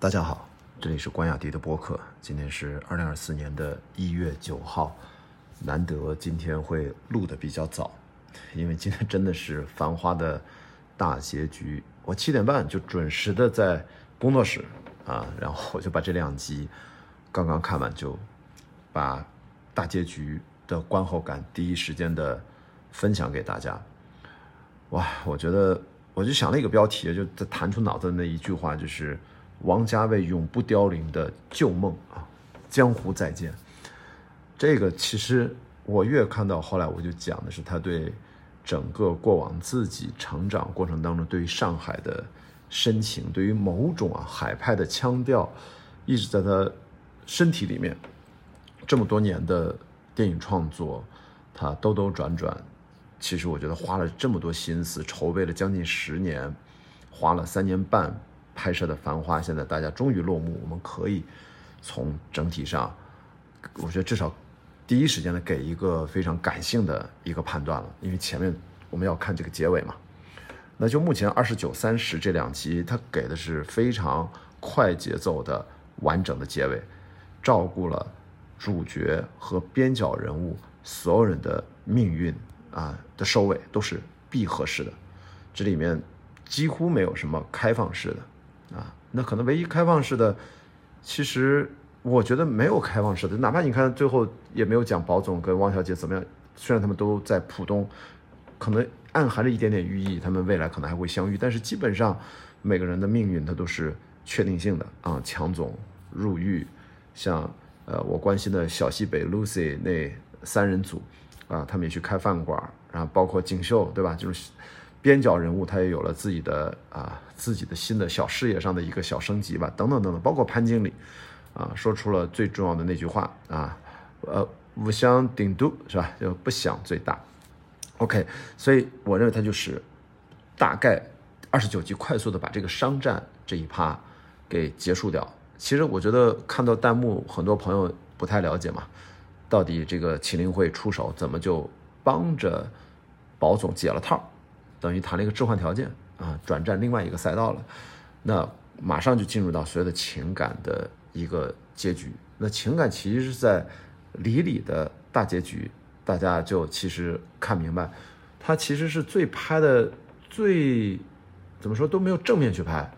大家好，这里是关雅迪的播客。今天是二零二四年的一月九号，难得今天会录的比较早，因为今天真的是《繁花》的大结局。我七点半就准时的在工作室啊，然后我就把这两集刚刚看完，就把大结局的观后感第一时间的分享给大家。哇，我觉得我就想了一个标题，就弹出脑子的那一句话，就是。王家卫永不凋零的旧梦啊，江湖再见。这个其实我越看到后来，我就讲的是他对整个过往自己成长过程当中对于上海的深情，对于某种啊海派的腔调，一直在他身体里面。这么多年的电影创作，他兜兜转转，其实我觉得花了这么多心思，筹备了将近十年，花了三年半。拍摄的《繁花》现在大家终于落幕，我们可以从整体上，我觉得至少第一时间的给一个非常感性的一个判断了，因为前面我们要看这个结尾嘛。那就目前二十九、三十这两集，它给的是非常快节奏的完整的结尾，照顾了主角和边角人物所有人的命运啊的收尾都是闭合式的，这里面几乎没有什么开放式的。啊，那可能唯一开放式的，其实我觉得没有开放式的，哪怕你看最后也没有讲宝总跟汪小姐怎么样，虽然他们都在浦东，可能暗含着一点点寓意，他们未来可能还会相遇，但是基本上每个人的命运它都是确定性的啊。强总入狱，像呃我关心的小西北 Lucy 那三人组啊，他们也去开饭馆，然后包括锦绣对吧？就是。边角人物，他也有了自己的啊，自己的新的小事业上的一个小升级吧，等等等等，包括潘经理，啊，说出了最重要的那句话啊，呃，不想顶都是吧？就不想最大。OK，所以我认为他就是大概二十九集快速的把这个商战这一趴给结束掉。其实我觉得看到弹幕，很多朋友不太了解嘛，到底这个麒麟会出手怎么就帮着保总解了套？等于谈了一个置换条件啊，转战另外一个赛道了，那马上就进入到所有的情感的一个结局。那情感其实是在李李的大结局，大家就其实看明白，他其实是最拍的最怎么说都没有正面去拍，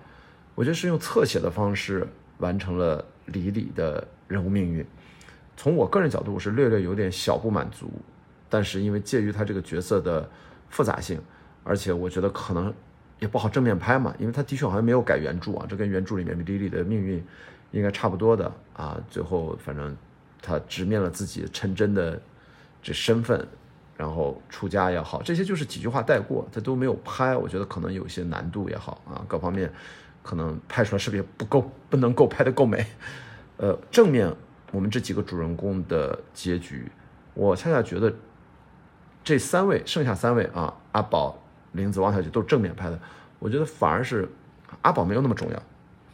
我觉得是用侧写的方式完成了李李的人物命运。从我个人角度，我是略略有点小不满足，但是因为介于他这个角色的复杂性。而且我觉得可能也不好正面拍嘛，因为他的确好像没有改原著啊，这跟原著里面李李的命运应该差不多的啊。最后反正他直面了自己陈真的这身份，然后出家也好，这些就是几句话带过，他都没有拍。我觉得可能有些难度也好啊，各方面可能拍出来是不是也不够，不能够拍得够美。呃，正面我们这几个主人公的结局，我恰恰觉得这三位剩下三位啊，阿宝。林子、王小姐都是正面拍的，我觉得反而是阿宝没有那么重要。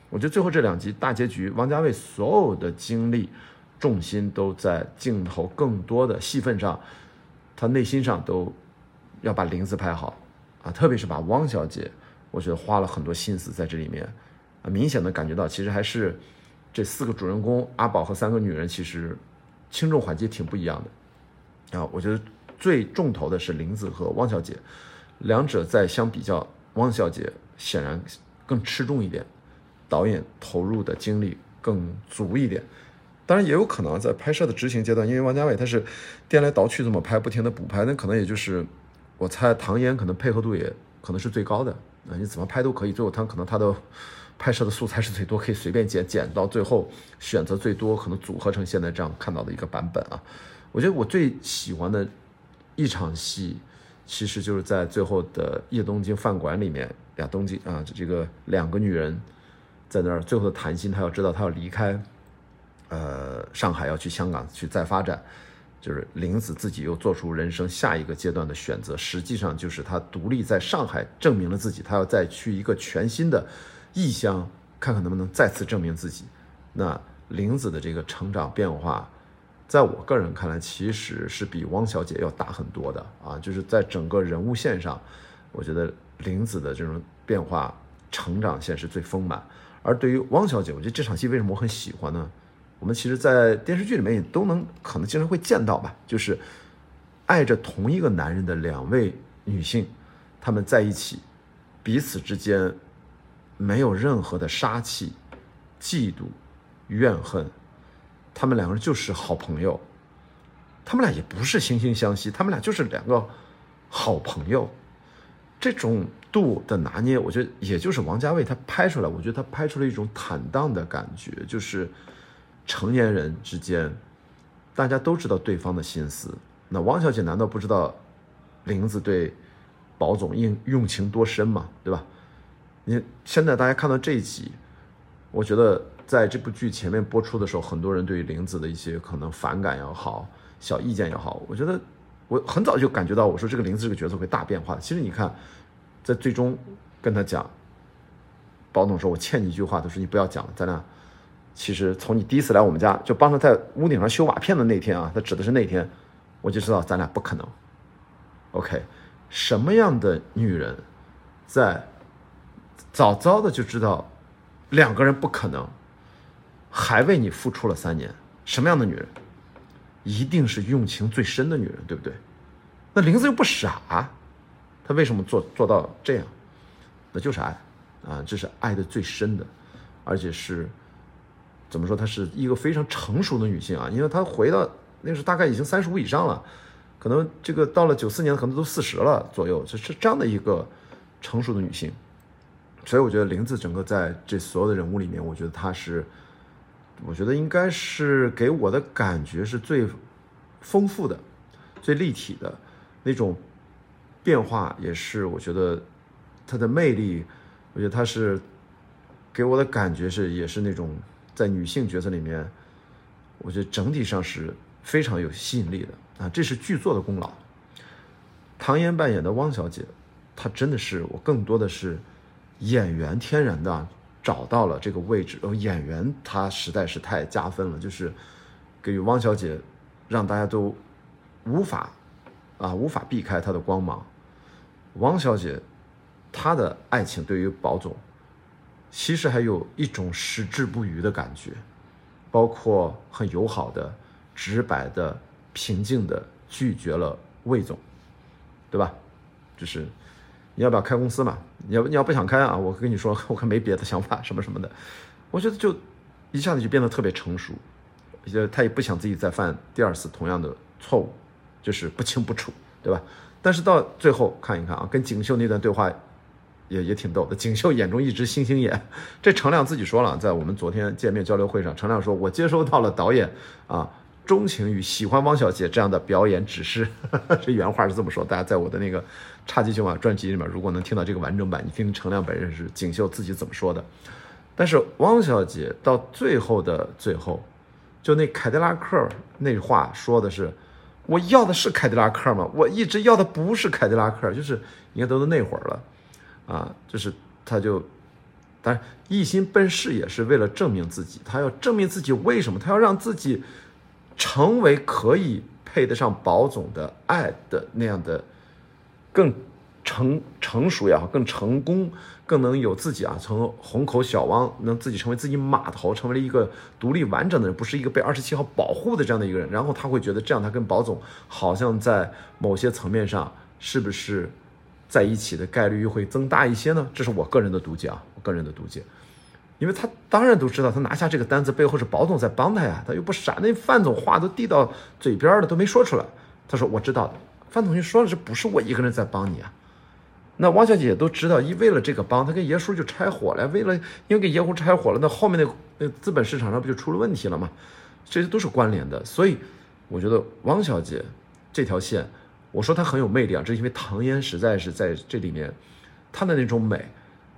我觉得最后这两集大结局，王家卫所有的精力、重心都在镜头更多的戏份上，他内心上都要把林子拍好啊，特别是把汪小姐，我觉得花了很多心思在这里面啊，明显的感觉到其实还是这四个主人公阿宝和三个女人其实轻重缓急挺不一样的啊。我觉得最重头的是林子和汪小姐。两者在相比较，汪小姐显然更吃重一点，导演投入的精力更足一点。当然也有可能在拍摄的执行阶段，因为王家卫他是颠来倒去这么拍，不停的补拍，那可能也就是我猜唐嫣可能配合度也可能是最高的啊，你怎么拍都可以。最后他可能他的拍摄的素材是最多，可以随便剪，剪到最后选择最多，可能组合成现在这样看到的一个版本啊。我觉得我最喜欢的一场戏。其实就是在最后的夜东京饭馆里面，呀，东京啊，这个两个女人在那儿最后的谈心，她要知道她要离开，呃，上海要去香港去再发展，就是林子自己又做出人生下一个阶段的选择，实际上就是她独立在上海证明了自己，她要再去一个全新的异乡，看看能不能再次证明自己。那林子的这个成长变化。在我个人看来，其实是比汪小姐要大很多的啊！就是在整个人物线上，我觉得林子的这种变化、成长线是最丰满，而对于汪小姐，我觉得这场戏为什么我很喜欢呢？我们其实，在电视剧里面也都能可能经常会见到吧，就是爱着同一个男人的两位女性，她们在一起，彼此之间没有任何的杀气、嫉妒、怨恨，他们两个人就是好朋友，他们俩也不是惺惺相惜，他们俩就是两个好朋友，这种度的拿捏，我觉得也就是王家卫他拍出来，我觉得他拍出了一种坦荡的感觉，就是。成年人之间，大家都知道对方的心思。那汪小姐难道不知道林子对宝总用用情多深吗？对吧？你现在大家看到这一集，我觉得在这部剧前面播出的时候，很多人对于玲子的一些可能反感也好，小意见也好，我觉得我很早就感觉到，我说这个玲子这个角色会大变化。其实你看，在最终跟他讲，宝总说：“我欠你一句话，他说你不要讲了，咱俩。”其实从你第一次来我们家，就帮他在屋顶上修瓦片的那天啊，他指的是那天，我就知道咱俩不可能。OK，什么样的女人，在早早的就知道两个人不可能，还为你付出了三年？什么样的女人，一定是用情最深的女人，对不对？那林子又不傻，他为什么做做到这样？那就是爱啊，这是爱的最深的，而且是。怎么说？她是一个非常成熟的女性啊，因为她回到那时大概已经三十五以上了，可能这个到了九四年可能都四十了左右，就是这样的一个成熟的女性。所以我觉得林子整个在这所有的人物里面，我觉得她是，我觉得应该是给我的感觉是最丰富的、最立体的那种变化，也是我觉得她的魅力。我觉得她是给我的感觉是也是那种。在女性角色里面，我觉得整体上是非常有吸引力的啊，这是剧作的功劳。唐嫣扮演的汪小姐，她真的是我更多的是演员天然的找到了这个位置，而演员他实在是太加分了，就是给予汪小姐让大家都无法啊无法避开她的光芒。汪小姐她的爱情对于宝总。其实还有一种矢志不渝的感觉，包括很友好的、直白的、平静的拒绝了魏总，对吧？就是你要不要开公司嘛？你要你要不想开啊？我跟你说，我可没别的想法，什么什么的。我觉得就一下子就变得特别成熟，也他也不想自己再犯第二次同样的错误，就是不清不楚，对吧？但是到最后看一看啊，跟锦绣那段对话。也也挺逗的，锦绣眼中一只星星眼，这程亮自己说了，在我们昨天见面交流会上，程亮说，我接收到了导演啊钟情与喜欢汪小姐这样的表演指示，这原话是这么说。大家在我的那个差级秀啊专辑里面，如果能听到这个完整版，你听程亮本人是锦绣自己怎么说的。但是汪小姐到最后的最后，就那凯迪拉克那话说的是，我要的是凯迪拉克吗？我一直要的不是凯迪拉克，就是应该都是那会儿了。啊，就是他就，但一心奔事业是为了证明自己，他要证明自己为什么？他要让自己成为可以配得上宝总的爱的那样的更成成熟也好，更成功，更能有自己啊，从虹口小汪能自己成为自己码头，成为了一个独立完整的人，不是一个被二十七号保护的这样的一个人。然后他会觉得这样，他跟宝总好像在某些层面上是不是？在一起的概率又会增大一些呢？这是我个人的读解啊，我个人的读解，因为他当然都知道，他拿下这个单子背后是宝总在帮他呀，他又不傻，那范总话都递到嘴边了，都没说出来。他说我知道的，范总就说了，这不是我一个人在帮你啊。那汪小姐都知道，一为了这个帮，他跟爷叔就拆伙了，为了因为给爷叔拆伙了，那后面那那资本市场上不就出了问题了吗？这些都是关联的，所以我觉得汪小姐这条线。我说她很有魅力啊，这是因为唐嫣实在是在这里面，她的那种美，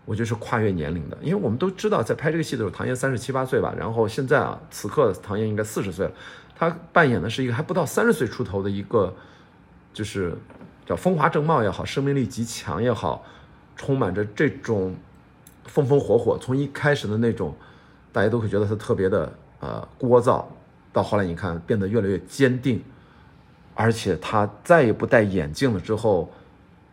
我觉得是跨越年龄的。因为我们都知道，在拍这个戏的时候，唐嫣三十七八岁吧，然后现在啊，此刻唐嫣应该四十岁了，她扮演的是一个还不到三十岁出头的一个，就是叫风华正茂也好，生命力极强也好，充满着这种风风火火。从一开始的那种，大家都会觉得她特别的呃聒噪，到后来你看变得越来越坚定。而且他再也不戴眼镜了。之后，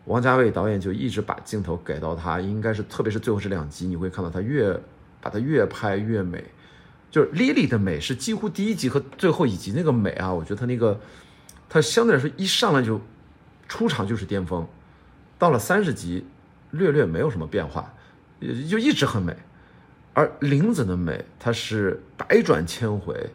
王家卫导演就一直把镜头给到他，应该是特别是最后这两集，你会看到他越把它越拍越美。就是 Lily 的美是几乎第一集和最后一集那个美啊，我觉得她那个，她相对来说一上来就出场就是巅峰，到了三十集略略没有什么变化，就一直很美。而玲子的美，她是百转千回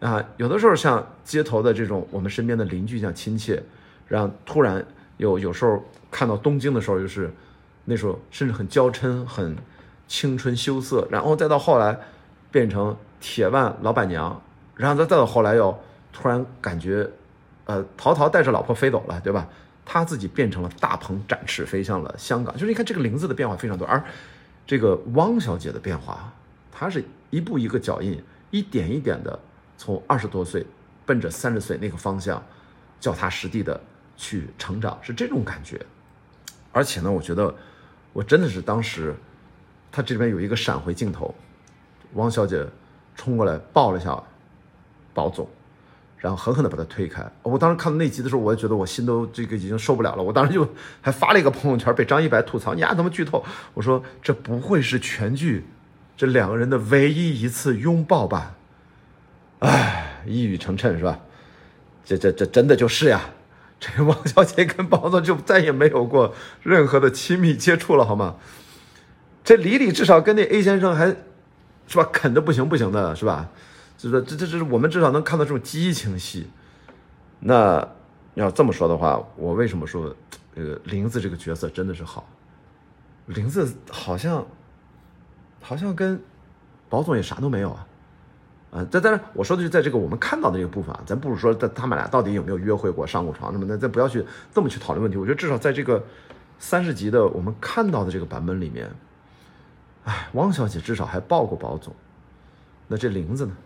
啊，有的时候像街头的这种我们身边的邻居一样亲切，然后突然有有时候看到东京的时候，就是那时候甚至很娇嗔、很青春羞涩，然后再到后来变成。铁腕老板娘，然后再再到后来又突然感觉，呃，陶陶带着老婆飞走了，对吧？他自己变成了大鹏展翅飞向了香港。就是你看这个林子的变化非常多，而这个汪小姐的变化，她是一步一个脚印，一点一点的从二十多岁奔着三十岁那个方向，脚踏实地的去成长，是这种感觉。而且呢，我觉得我真的是当时，他这边有一个闪回镜头，汪小姐。冲过来抱了一下宝总，然后狠狠地把他推开。我当时看到那集的时候，我也觉得我心都这个已经受不了了。我当时就还发了一个朋友圈，被张一白吐槽：“你丫怎么剧透？”我说：“这不会是全剧这两个人的唯一一次拥抱吧？”哎，一语成谶是吧？这这这真的就是呀！这王小姐跟宝总就再也没有过任何的亲密接触了，好吗？这李李至少跟那 A 先生还。是吧？啃的不行不行的，是吧？就是说，这这这是我们至少能看到这种激情戏。那要这么说的话，我为什么说这个林子这个角色真的是好？林子好像好像跟宝总也啥都没有啊。啊，但但是我说的是在这个我们看到的这个部分啊，咱不如说在他们俩到底有没有约会过、上过床什么的，咱不要去这么去讨论问题。我觉得至少在这个三十集的我们看到的这个版本里面。哎，汪小姐至少还抱过宝总，那这林子呢？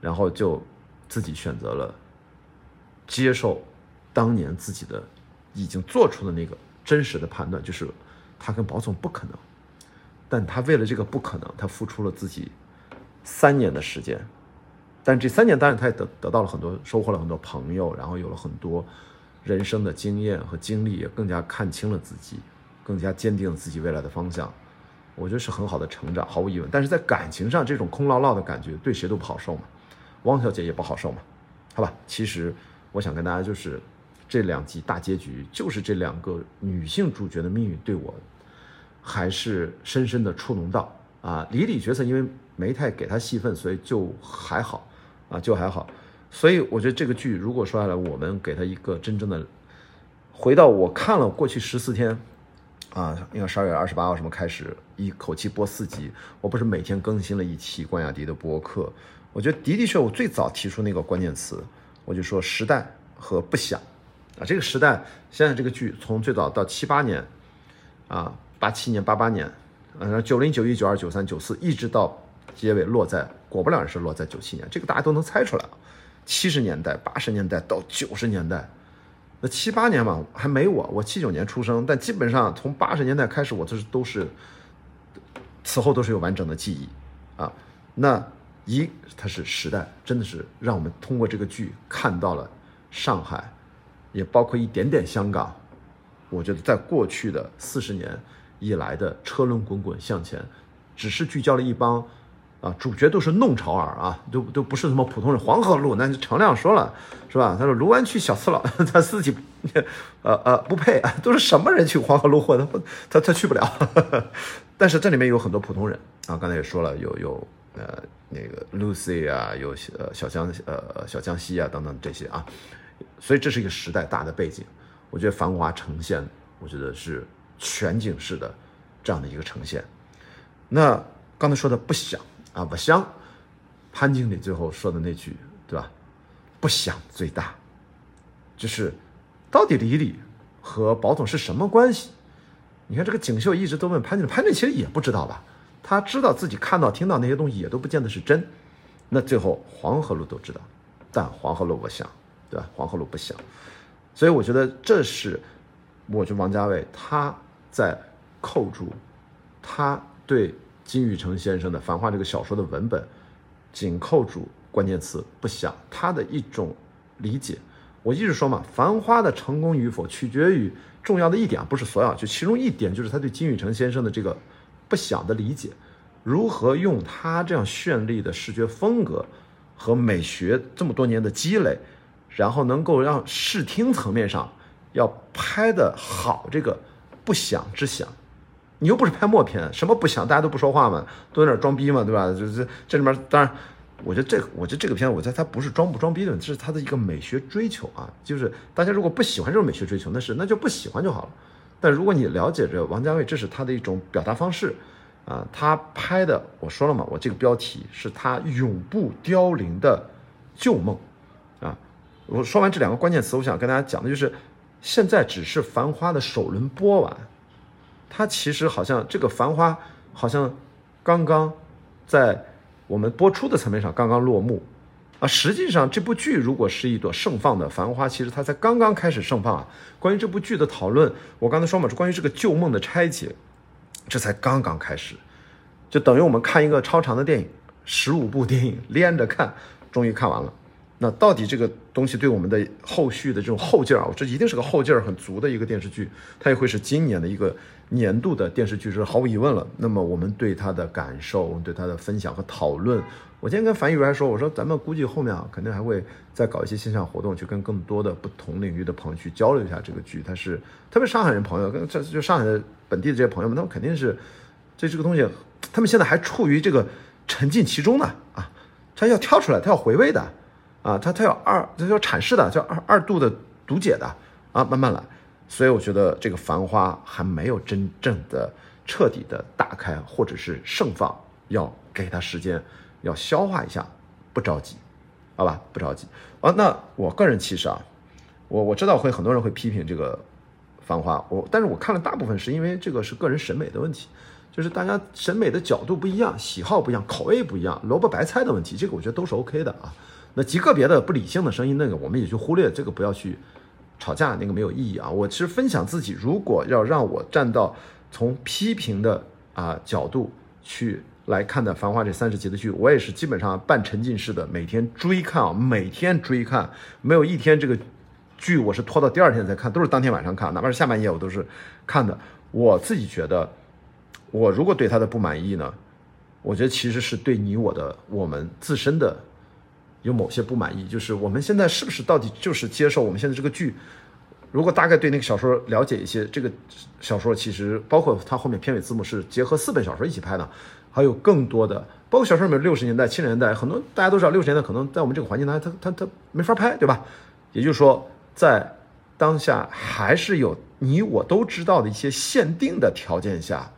然后就自己选择了接受当年自己的已经做出的那个真实的判断，就是他跟宝总不可能。但他为了这个不可能，他付出了自己三年的时间。但这三年当然他也得得到了很多，收获了很多朋友，然后有了很多人生的经验和经历，也更加看清了自己，更加坚定了自己未来的方向。我觉得是很好的成长，毫无疑问。但是在感情上，这种空落落的感觉对谁都不好受嘛，汪小姐也不好受嘛，好吧。其实我想跟大家就是，这两集大结局就是这两个女性主角的命运对我还是深深的触动到啊。李李角色因为没太给他戏份，所以就还好啊，就还好。所以我觉得这个剧如果说下来，我们给他一个真正的回到我看了过去十四天。啊，应该十二月二十八号什么开始一口气播四集？我不是每天更新了一期关雅迪的播客？我觉得的的确，我最早提出那个关键词，我就说时代和不想啊。这个时代，现在这个剧从最早到七八年，啊，八七年、八八年，呃，九零、九一、九二、九三、九四，一直到结尾落在，果不了是落在九七年，这个大家都能猜出来七十年代、八十年代到九十年代。那七八年嘛，还没我，我七九年出生，但基本上从八十年代开始，我这是都是，此后都是有完整的记忆，啊，那一它是时代，真的是让我们通过这个剧看到了上海，也包括一点点香港，我觉得在过去的四十年以来的车轮滚滚向前，只是聚焦了一帮。啊，主角都是弄潮儿啊，都都不是什么普通人。黄河路，那程亮说了，是吧？他说卢湾区小次郎，他自己，呃呃不配啊，都是什么人去黄河路混？他不，他他去不了。但是这里面有很多普通人啊，刚才也说了，有有呃那个 Lucy 啊，有呃小江呃小江西啊等等这些啊，所以这是一个时代大的背景。我觉得繁华呈现，我觉得是全景式的这样的一个呈现。那刚才说的不想。啊，不想，潘经理最后说的那句，对吧？不想最大，就是到底李李和宝总是什么关系？你看这个锦绣一直都问潘经理，潘经理其实也不知道吧？他知道自己看到、听到那些东西也都不见得是真。那最后黄河路都知道，但黄河路不想，对吧？黄河路不想，所以我觉得这是，我觉得王家卫他在扣住他对。金宇澄先生的《繁花》这个小说的文本，紧扣住关键词不想他的一种理解。我一直说嘛，《繁花》的成功与否取决于重要的一点，不是所有，就其中一点就是他对金宇澄先生的这个不想的理解。如何用他这样绚丽的视觉风格和美学这么多年的积累，然后能够让视听层面上要拍的好，这个不响之响。你又不是拍默片，什么不响，大家都不说话嘛，都在那装逼嘛，对吧？就是这里面，当然，我觉得这，我觉得这个片，我觉得它不是装不装逼的，这是它的一个美学追求啊。就是大家如果不喜欢这种美学追求，那是那就不喜欢就好了。但如果你了解着王家卫，这是他的一种表达方式啊。他拍的，我说了嘛，我这个标题是他永不凋零的旧梦啊。我说完这两个关键词，我想跟大家讲的就是，现在只是《繁花》的首轮播完。它其实好像这个《繁花》好像刚刚在我们播出的层面上刚刚落幕啊。实际上，这部剧如果是一朵盛放的繁花，其实它才刚刚开始盛放啊。关于这部剧的讨论，我刚才说嘛，是关于这个旧梦的拆解，这才刚刚开始，就等于我们看一个超长的电影，十五部电影连着看，终于看完了。那到底这个东西对我们的后续的这种后劲儿啊，这一定是个后劲儿很足的一个电视剧，它也会是今年的一个年度的电视剧，是毫无疑问了。那么我们对它的感受，对它的分享和讨论，我今天跟樊宇还说，我说咱们估计后面啊，肯定还会再搞一些线下活动，去跟更多的不同领域的朋友去交流一下这个剧。它是特别上海人朋友，跟这就上海的本地的这些朋友们，他们肯定是这这个东西，他们现在还处于这个沉浸其中呢啊，他要跳出来，他要回味的。啊，它它要二，它要阐释的，叫二二度的读解的啊，慢慢来。所以我觉得这个繁花还没有真正的彻底的打开，或者是盛放，要给它时间，要消化一下，不着急，好吧，不着急啊。那我个人其实啊，我我知道会很多人会批评这个繁花，我但是我看了大部分是因为这个是个人审美的问题，就是大家审美的角度不一样，喜好不一样，口味不一样，萝卜白菜的问题，这个我觉得都是 OK 的啊。那极个别的不理性的声音，那个我们也就忽略，这个不要去吵架，那个没有意义啊。我其实分享自己，如果要让我站到从批评的啊角度去来看待《繁花》这三十集的剧，我也是基本上半沉浸式的每天追看啊，每天追看，没有一天这个剧我是拖到第二天才看，都是当天晚上看，哪怕是下半夜我都是看的。我自己觉得，我如果对他的不满意呢，我觉得其实是对你我的我们自身的。有某些不满意，就是我们现在是不是到底就是接受我们现在这个剧？如果大概对那个小说了解一些，这个小说其实包括它后面片尾字幕是结合四本小说一起拍的，还有更多的，包括小说里面六十年代、七十年代，很多大家都知道，六十年代可能在我们这个环境当中，它它它没法拍，对吧？也就是说，在当下还是有你我都知道的一些限定的条件下，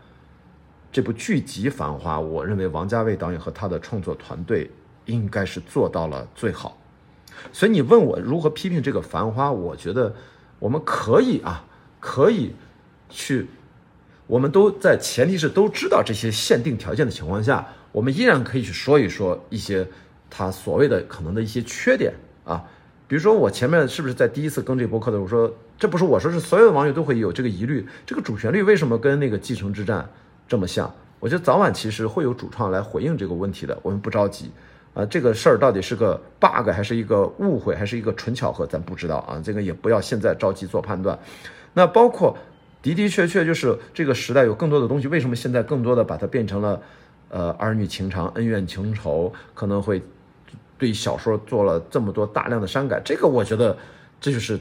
这部剧集《繁花》，我认为王家卫导演和他的创作团队。应该是做到了最好，所以你问我如何批评这个《繁花》，我觉得我们可以啊，可以去，我们都在前提是都知道这些限定条件的情况下，我们依然可以去说一说一些他所谓的可能的一些缺点啊，比如说我前面是不是在第一次更这播客的时候说，这不是我说，是所有的网友都会有这个疑虑，这个主旋律为什么跟那个《继承之战》这么像？我觉得早晚其实会有主创来回应这个问题的，我们不着急。啊，这个事儿到底是个 bug 还是一个误会，还是一个纯巧合，咱不知道啊。这个也不要现在着急做判断。那包括的的确确就是这个时代有更多的东西，为什么现在更多的把它变成了呃儿女情长、恩怨情仇，可能会对小说做了这么多大量的删改？这个我觉得这就是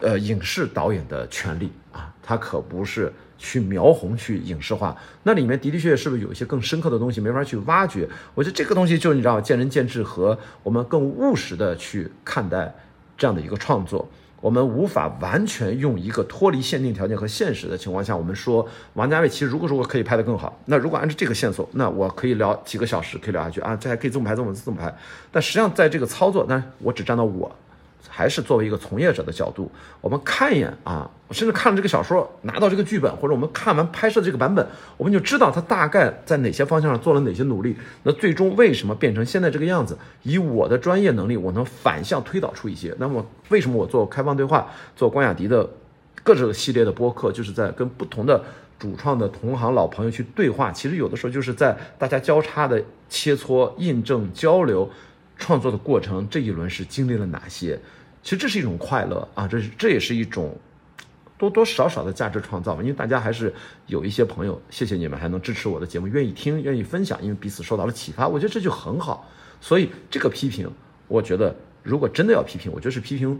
呃影视导演的权利啊，他可不是。去描红，去影视化，那里面的的确确是不是有一些更深刻的东西没法去挖掘？我觉得这个东西就是你知道，见仁见智和我们更务实的去看待这样的一个创作。我们无法完全用一个脱离限定条件和现实的情况下，我们说王家卫其实如果说我可以拍得更好，那如果按照这个线索，那我可以聊几个小时，可以聊下去啊，这还可以这么拍，这么这么拍。但实际上在这个操作，那我只站到我。还是作为一个从业者的角度，我们看一眼啊，甚至看了这个小说，拿到这个剧本，或者我们看完拍摄的这个版本，我们就知道他大概在哪些方向上做了哪些努力。那最终为什么变成现在这个样子？以我的专业能力，我能反向推导出一些。那么为什么我做开放对话，做关雅迪的各种系列的播客，就是在跟不同的主创的同行老朋友去对话。其实有的时候就是在大家交叉的切磋、印证、交流、创作的过程，这一轮是经历了哪些？其实这是一种快乐啊，这是这也是一种多多少少的价值创造嘛。因为大家还是有一些朋友，谢谢你们还能支持我的节目，愿意听，愿意分享，因为彼此受到了启发，我觉得这就很好。所以这个批评，我觉得如果真的要批评，我觉得是批评，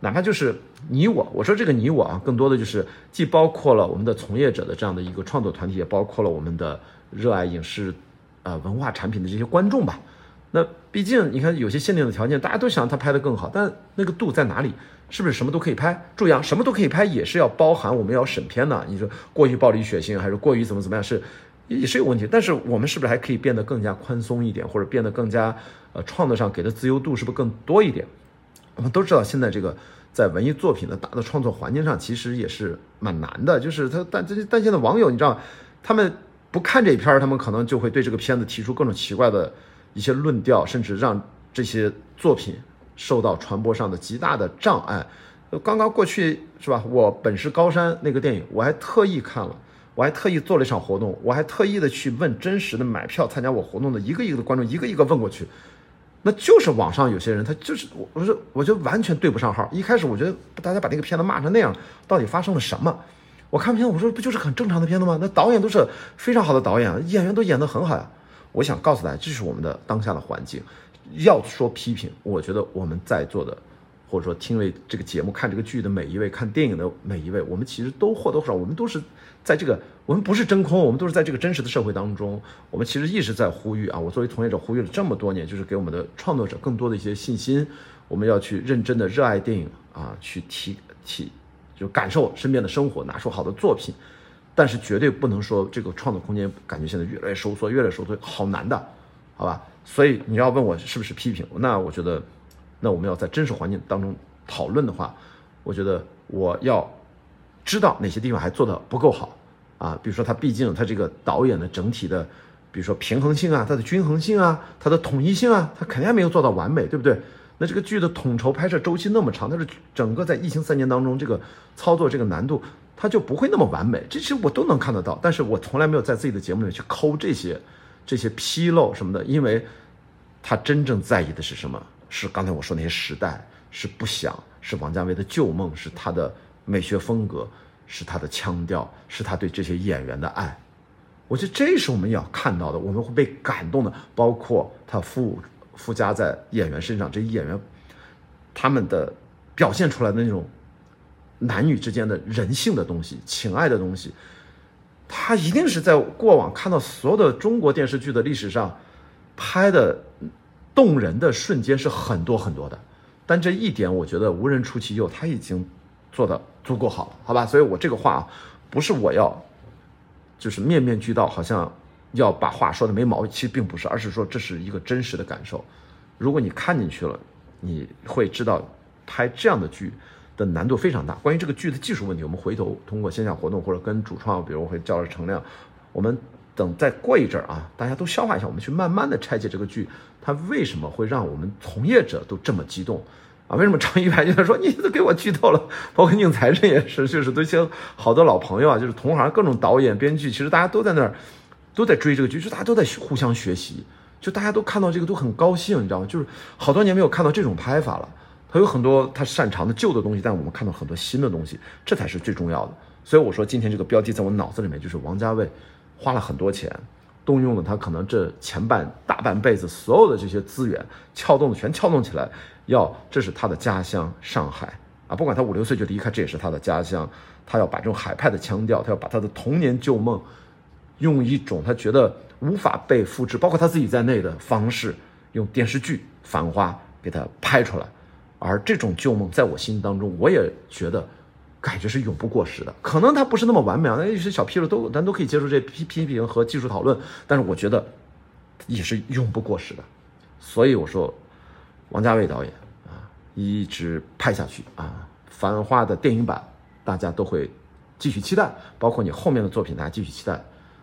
哪怕就是你我，我说这个你我啊，更多的就是既包括了我们的从业者的这样的一个创作团体，也包括了我们的热爱影视，呃文化产品的这些观众吧。那毕竟你看有些限定的条件，大家都想他拍得更好，但那个度在哪里？是不是什么都可以拍？注意啊，什么都可以拍也是要包含我们要审片的。你说过于暴力血腥，还是过于怎么怎么样，是也是有问题。但是我们是不是还可以变得更加宽松一点，或者变得更加呃创作上给的自由度是不是更多一点？我们都知道现在这个在文艺作品的大的创作环境上，其实也是蛮难的。就是他但这些但现在网友你知道，他们不看这一片儿，他们可能就会对这个片子提出各种奇怪的。一些论调，甚至让这些作品受到传播上的极大的障碍。刚刚过去是吧？我本是高山那个电影，我还特意看了，我还特意做了一场活动，我还特意的去问真实的买票参加我活动的一个一个的观众，一个一个问过去，那就是网上有些人，他就是我，我说我就完全对不上号。一开始我觉得大家把那个片子骂成那样，到底发生了什么？我看片，我说不就是很正常的片子吗？那导演都是非常好的导演，演员都演得很好呀。我想告诉大家，这是我们的当下的环境。要说批评，我觉得我们在座的，或者说听为这个节目、看这个剧的每一位，看电影的每一位，我们其实都或多或少，我们都是在这个，我们不是真空，我们都是在这个真实的社会当中。我们其实一直在呼吁啊，我作为从业者呼吁了这么多年，就是给我们的创作者更多的一些信心。我们要去认真的热爱电影啊，去提提，就感受身边的生活，拿出好的作品。但是绝对不能说这个创作空间感觉现在越来越收缩，越来越收缩，好难的，好吧？所以你要问我是不是批评，那我觉得，那我们要在真实环境当中讨论的话，我觉得我要知道哪些地方还做的不够好啊。比如说他毕竟他这个导演的整体的，比如说平衡性啊，它的均衡性啊，它的统一性啊，他肯定还没有做到完美，对不对？那这个剧的统筹拍摄周期那么长，它是整个在疫情三年当中这个操作这个难度。他就不会那么完美，这些我都能看得到，但是我从来没有在自己的节目里去抠这些，这些纰漏什么的，因为，他真正在意的是什么？是刚才我说那些时代，是不想，是王家卫的旧梦，是他的美学风格，是他的腔调，是他对这些演员的爱。我觉得这是我们要看到的，我们会被感动的，包括他附附加在演员身上，这些演员，他们的表现出来的那种。男女之间的人性的东西，情爱的东西，他一定是在过往看到所有的中国电视剧的历史上拍的动人的瞬间是很多很多的，但这一点我觉得无人出其右，他已经做的足够好了，好吧？所以我这个话啊，不是我要就是面面俱到，好像要把话说的没毛病，其实并不是，而是说这是一个真实的感受。如果你看进去了，你会知道拍这样的剧。的难度非常大。关于这个剧的技术问题，我们回头通过线下活动或者跟主创，比如我会叫着程亮，我们等再过一阵儿啊，大家都消化一下，我们去慢慢的拆解这个剧，它为什么会让我们从业者都这么激动啊？为什么张一白就在说你都给我剧透了？包括宁财神也是，就是都些好多老朋友啊，就是同行各种导演编剧，其实大家都在那儿都在追这个剧，就大家都在互相学习，就大家都看到这个都很高兴，你知道吗？就是好多年没有看到这种拍法了。他有很多他擅长的旧的东西，但我们看到很多新的东西，这才是最重要的。所以我说今天这个标题在我脑子里面就是王家卫花了很多钱，动用了他可能这前半大半辈子所有的这些资源，撬动的全撬动起来，要这是他的家乡上海啊！不管他五六岁就离开，这也是他的家乡。他要把这种海派的腔调，他要把他的童年旧梦，用一种他觉得无法被复制，包括他自己在内的方式，用电视剧《繁花》给他拍出来。而这种旧梦，在我心当中，我也觉得，感觉是永不过时的。可能它不是那么完美啊，那有些小纰漏都咱都可以接受这批批评和技术讨论。但是我觉得，也是永不过时的。所以我说，王家卫导演啊，一直拍下去啊，《繁花》的电影版，大家都会继续期待。包括你后面的作品，大家继续期待。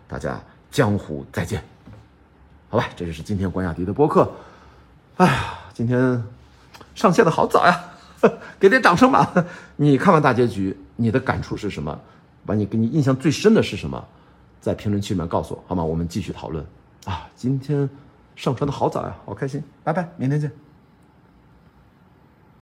大家江湖再见，好吧？这就是今天关雅迪的播客。哎呀，今天。上线的好早呀，给点掌声吧！你看完大结局，你的感触是什么？把你给你印象最深的是什么？在评论区里面告诉我好吗？我们继续讨论啊！今天上传的好早呀，好开心！拜拜，明天见。